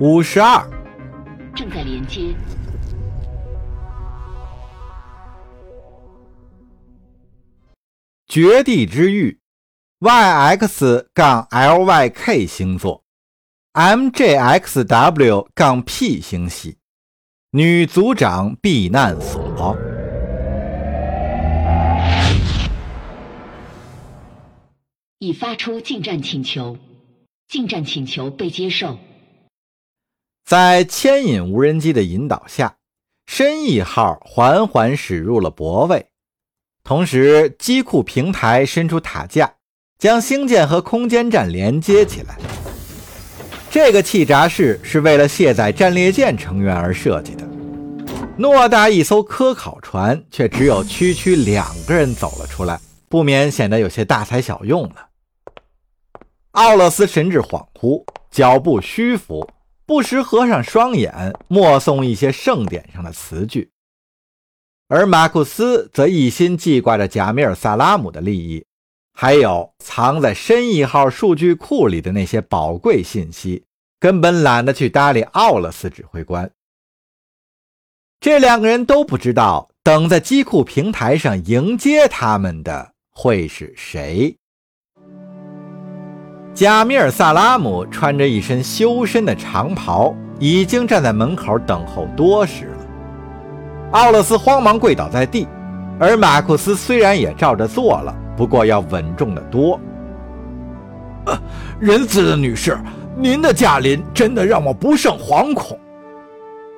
五十二，正在连接。绝地之域，YX 杠 LYK 星座，MJXW 杠 P 星系，女组长避难所。已发出进站请求，进站请求被接受。在牵引无人机的引导下，深意号缓缓驶入了泊位，同时机库平台伸出塔架，将星舰和空间站连接起来。这个气闸室是为了卸载战列舰成员而设计的。偌大一艘科考船，却只有区区两个人走了出来，不免显得有些大材小用了。奥勒斯神志恍惚，脚步虚浮，不时合上双眼，默诵一些圣典上的词句。而马库斯则一心记挂着贾米尔·萨拉姆的利益，还有藏在深一号数据库里的那些宝贵信息，根本懒得去搭理奥勒斯指挥官。这两个人都不知道，等在机库平台上迎接他们的会是谁。贾米尔·萨拉姆穿着一身修身的长袍，已经站在门口等候多时了。奥勒斯慌忙跪倒在地，而马库斯虽然也照着做了，不过要稳重的多。仁慈的女士，您的驾临真的让我不胜惶恐。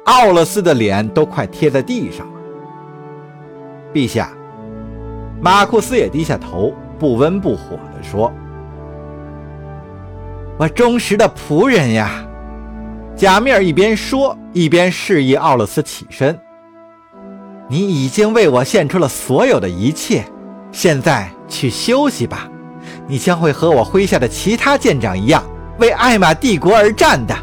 奥勒斯的脸都快贴在地上了。陛下，马库斯也低下头，不温不火地说。我忠实的仆人呀，贾米尔一边说一边示意奥勒斯起身。你已经为我献出了所有的一切，现在去休息吧。你将会和我麾下的其他舰长一样，为艾玛帝国而战的。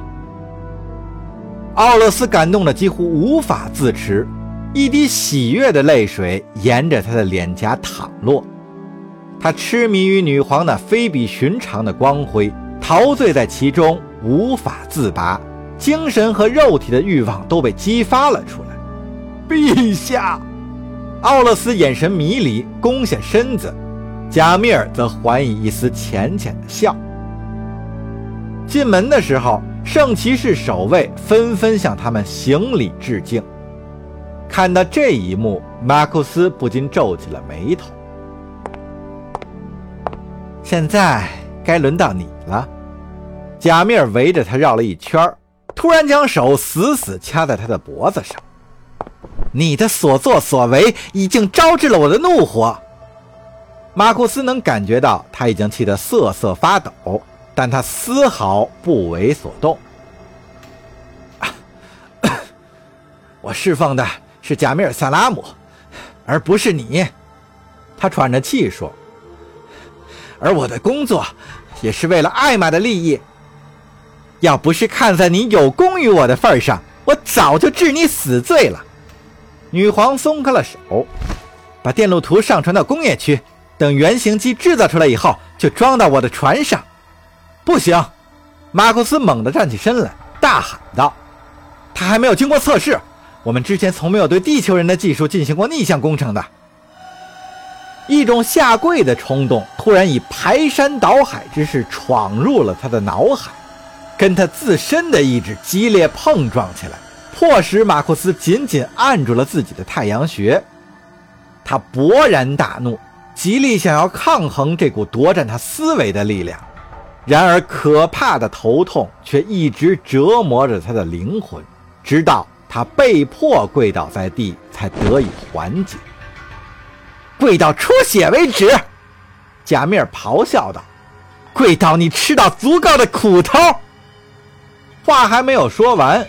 奥勒斯感动的几乎无法自持，一滴喜悦的泪水沿着他的脸颊淌落。他痴迷于女皇那非比寻常的光辉。陶醉在其中，无法自拔，精神和肉体的欲望都被激发了出来。陛下，奥勒斯眼神迷离，弓下身子；贾米尔则还以一丝浅浅的笑。进门的时候，圣骑士守卫纷纷向他们行礼致敬。看到这一幕，马库斯不禁皱起了眉头。现在该轮到你了。贾米尔围着他绕了一圈，突然将手死死掐在他的脖子上。你的所作所为已经招致了我的怒火。马库斯能感觉到他已经气得瑟瑟发抖，但他丝毫不为所动。我侍奉的是贾米尔·萨拉姆，而不是你。他喘着气说。而我的工作也是为了艾玛的利益。要不是看在你有功于我的份上，我早就治你死罪了。女皇松开了手，把电路图上传到工业区，等原型机制造出来以后，就装到我的船上。不行！马库斯猛地站起身来，大喊道：“他还没有经过测试，我们之前从没有对地球人的技术进行过逆向工程的。”一种下跪的冲动突然以排山倒海之势闯入了他的脑海。跟他自身的意志激烈碰撞起来，迫使马库斯紧紧按住了自己的太阳穴。他勃然大怒，极力想要抗衡这股夺占他思维的力量。然而，可怕的头痛却一直折磨着他的灵魂，直到他被迫跪倒在地，才得以缓解。跪到出血为止！贾米尔咆哮道：“跪到你吃到足够的苦头！”话还没有说完，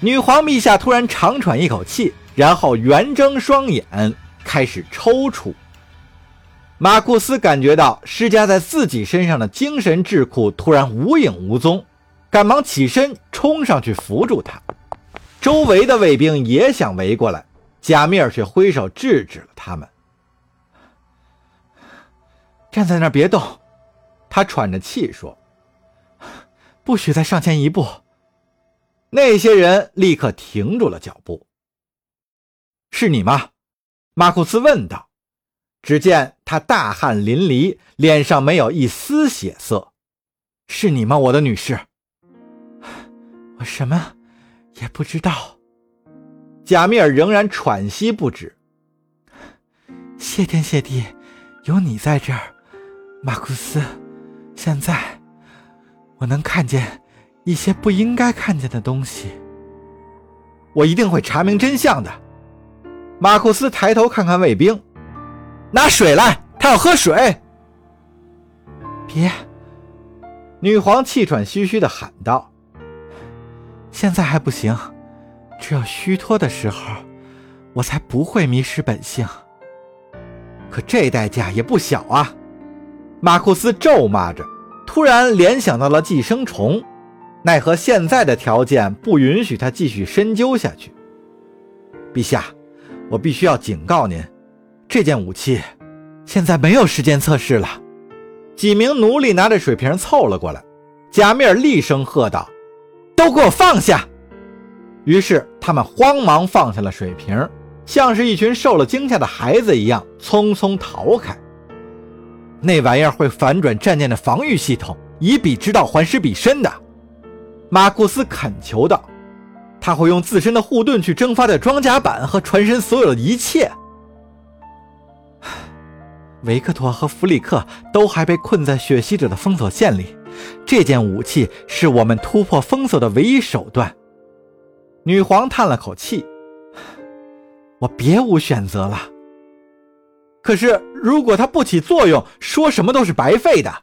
女皇陛下突然长喘一口气，然后圆睁双眼，开始抽搐。马库斯感觉到施加在自己身上的精神智库突然无影无踪，赶忙起身冲上去扶住他。周围的卫兵也想围过来，贾米尔却挥手制止了他们。站在那儿别动，他喘着气说：“不许再上前一步。”那些人立刻停住了脚步。是你吗？马库斯问道。只见他大汗淋漓，脸上没有一丝血色。是你吗，我的女士？我什么也不知道。贾米尔仍然喘息不止。谢天谢地，有你在这儿，马库斯。现在我能看见一些不应该看见的东西。我一定会查明真相的。马库斯抬头看看卫兵，拿水来，他要喝水。别！女皇气喘吁吁地喊道：“现在还不行，只有虚脱的时候，我才不会迷失本性。”可这代价也不小啊！马库斯咒骂着，突然联想到了寄生虫，奈何现在的条件不允许他继续深究下去。陛下，我必须要警告您，这件武器现在没有时间测试了。几名奴隶拿着水瓶凑了过来，贾米尔厉声喝道：“都给我放下！”于是他们慌忙放下了水瓶。像是一群受了惊吓的孩子一样匆匆逃开。那玩意儿会反转战舰的防御系统，以彼之道还施彼身的。马库斯恳求道：“他会用自身的护盾去蒸发掉装甲板和船身所有的一切。”维克托和弗里克都还被困在血吸者的封锁线里，这件武器是我们突破封锁的唯一手段。女皇叹了口气。我别无选择了。可是，如果它不起作用，说什么都是白费的。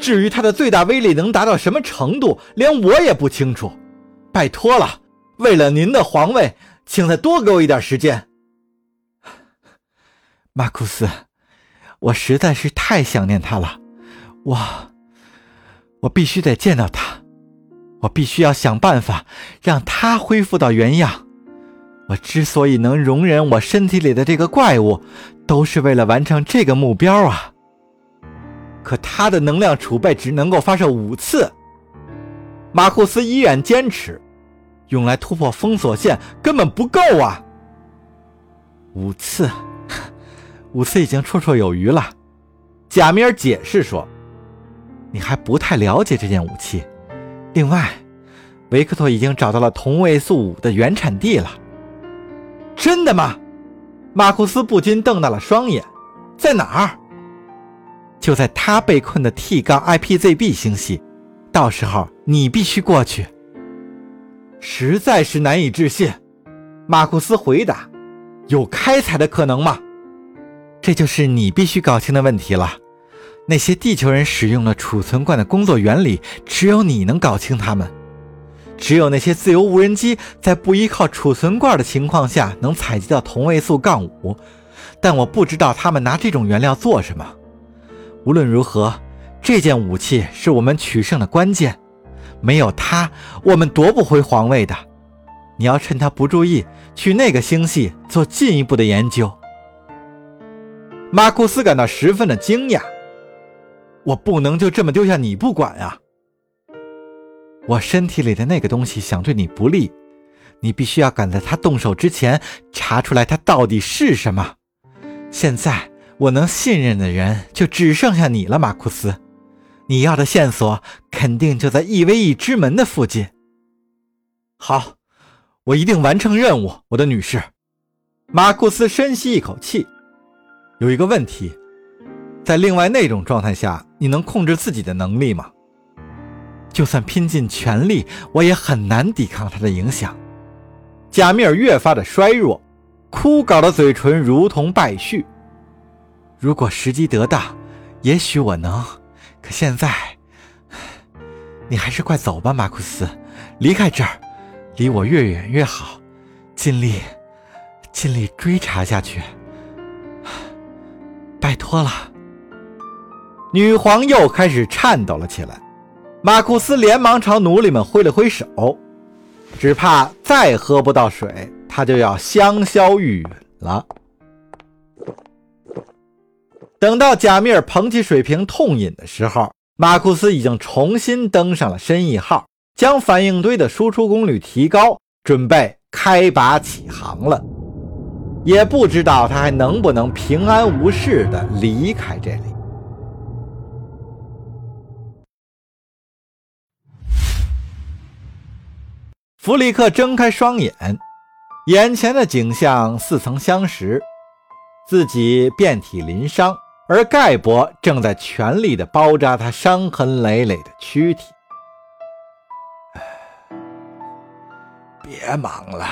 至于它的最大威力能达到什么程度，连我也不清楚。拜托了，为了您的皇位，请再多给我一点时间。马库斯，我实在是太想念他了。我，我必须得见到他。我必须要想办法让他恢复到原样。我之所以能容忍我身体里的这个怪物，都是为了完成这个目标啊！可他的能量储备只能够发射五次。马库斯依然坚持，用来突破封锁线根本不够啊！五次，五次已经绰绰有余了。贾米尔解释说：“你还不太了解这件武器。另外，维克托已经找到了同位素五的原产地了。”真的吗？马库斯不禁瞪大了双眼。在哪儿？就在他被困的 T 杠 IPZB 星系。到时候你必须过去。实在是难以置信。马库斯回答：“有开采的可能吗？”这就是你必须搞清的问题了。那些地球人使用了储存罐的工作原理，只有你能搞清他们。只有那些自由无人机在不依靠储存罐的情况下能采集到同位素杠五，但我不知道他们拿这种原料做什么。无论如何，这件武器是我们取胜的关键，没有它，我们夺不回皇位的。你要趁他不注意去那个星系做进一步的研究。马库斯感到十分的惊讶，我不能就这么丢下你不管啊！我身体里的那个东西想对你不利，你必须要赶在他动手之前查出来他到底是什么。现在我能信任的人就只剩下你了，马库斯。你要的线索肯定就在 EVE 之门的附近。好，我一定完成任务，我的女士。马库斯深吸一口气。有一个问题，在另外那种状态下，你能控制自己的能力吗？就算拼尽全力，我也很难抵抗他的影响。贾米尔越发的衰弱，枯槁的嘴唇如同败絮。如果时机得当，也许我能。可现在，你还是快走吧，马库斯，离开这儿，离我越远越好。尽力，尽力追查下去。拜托了。女皇又开始颤抖了起来。马库斯连忙朝奴隶们挥了挥手，只怕再喝不到水，他就要香消玉殒了。等到贾米尔捧起水瓶痛饮的时候，马库斯已经重新登上了深意号。将反应堆的输出功率提高，准备开拔起航了。也不知道他还能不能平安无事地离开这里。弗里克睁开双眼，眼前的景象似曾相识，自己遍体鳞伤，而盖博正在全力地包扎他伤痕累累的躯体。别忙了，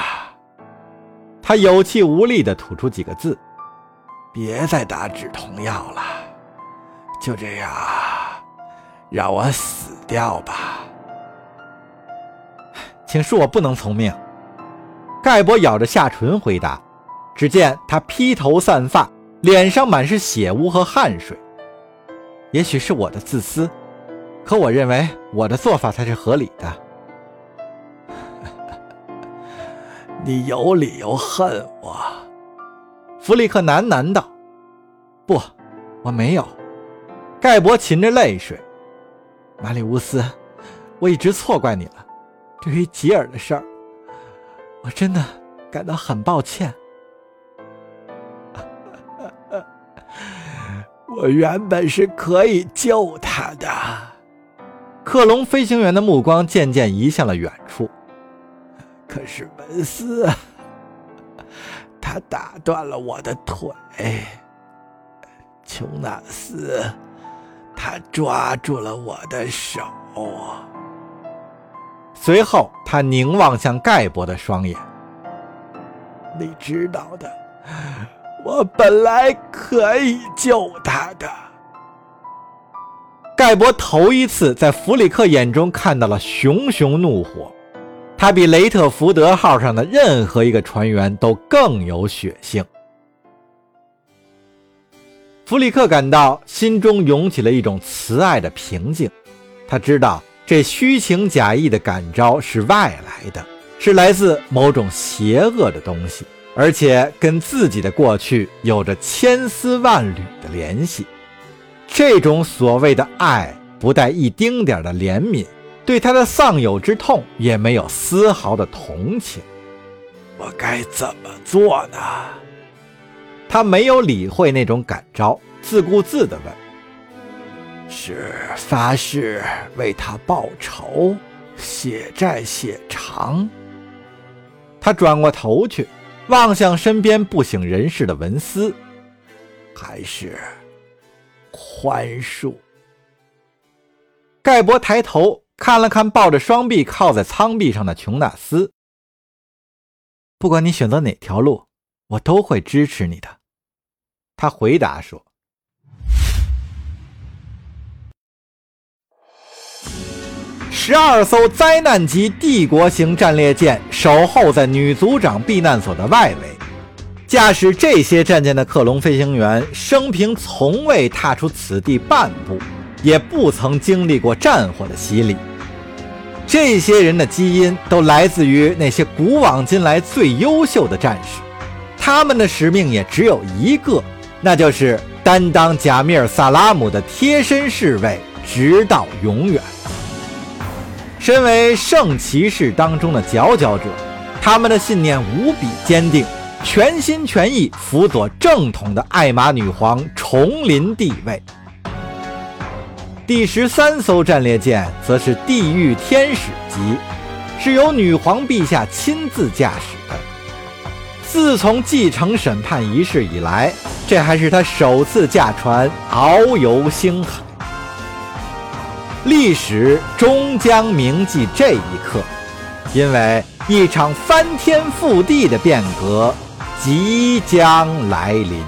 他有气无力地吐出几个字：“别再打止痛药了，就这样，让我死掉吧。”请恕我不能从命。盖博咬着下唇回答。只见他披头散发，脸上满是血污和汗水。也许是我的自私，可我认为我的做法才是合理的。你有理由恨我，弗里克喃喃道：“不，我没有。”盖博噙着泪水：“马里乌斯，我一直错怪你了。对于吉尔的事儿，我真的感到很抱歉。我原本是可以救他的。”克隆飞行员的目光渐渐移向了远处。可是文斯，他打断了我的腿。琼纳斯，他抓住了我的手。随后，他凝望向盖博的双眼。你知道的，我本来可以救他的。盖博头一次在弗里克眼中看到了熊熊怒火。他比雷特福德号上的任何一个船员都更有血性。弗里克感到心中涌起了一种慈爱的平静。他知道这虚情假意的感召是外来的，是来自某种邪恶的东西，而且跟自己的过去有着千丝万缕的联系。这种所谓的爱，不带一丁点的怜悯。对他的丧友之痛也没有丝毫的同情，我该怎么做呢？他没有理会那种感召，自顾自地问：“是发誓为他报仇，血债血偿？”他转过头去，望向身边不省人事的文斯，还是宽恕？盖博抬头。看了看抱着双臂靠在舱壁上的琼纳斯，不管你选择哪条路，我都会支持你的。他回答说：“十二艘灾难级帝国型战列舰守候在女族长避难所的外围，驾驶这些战舰的克隆飞行员生平从未踏出此地半步，也不曾经历过战火的洗礼。”这些人的基因都来自于那些古往今来最优秀的战士，他们的使命也只有一个，那就是担当贾米尔·萨拉姆的贴身侍卫，直到永远。身为圣骑士当中的佼佼者，他们的信念无比坚定，全心全意辅佐正统的艾玛女皇重临帝位。第十三艘战列舰则是地狱天使级，是由女皇陛下亲自驾驶的。自从继承审判仪式以来，这还是他首次驾船遨游星海。历史终将铭记这一刻，因为一场翻天覆地的变革即将来临。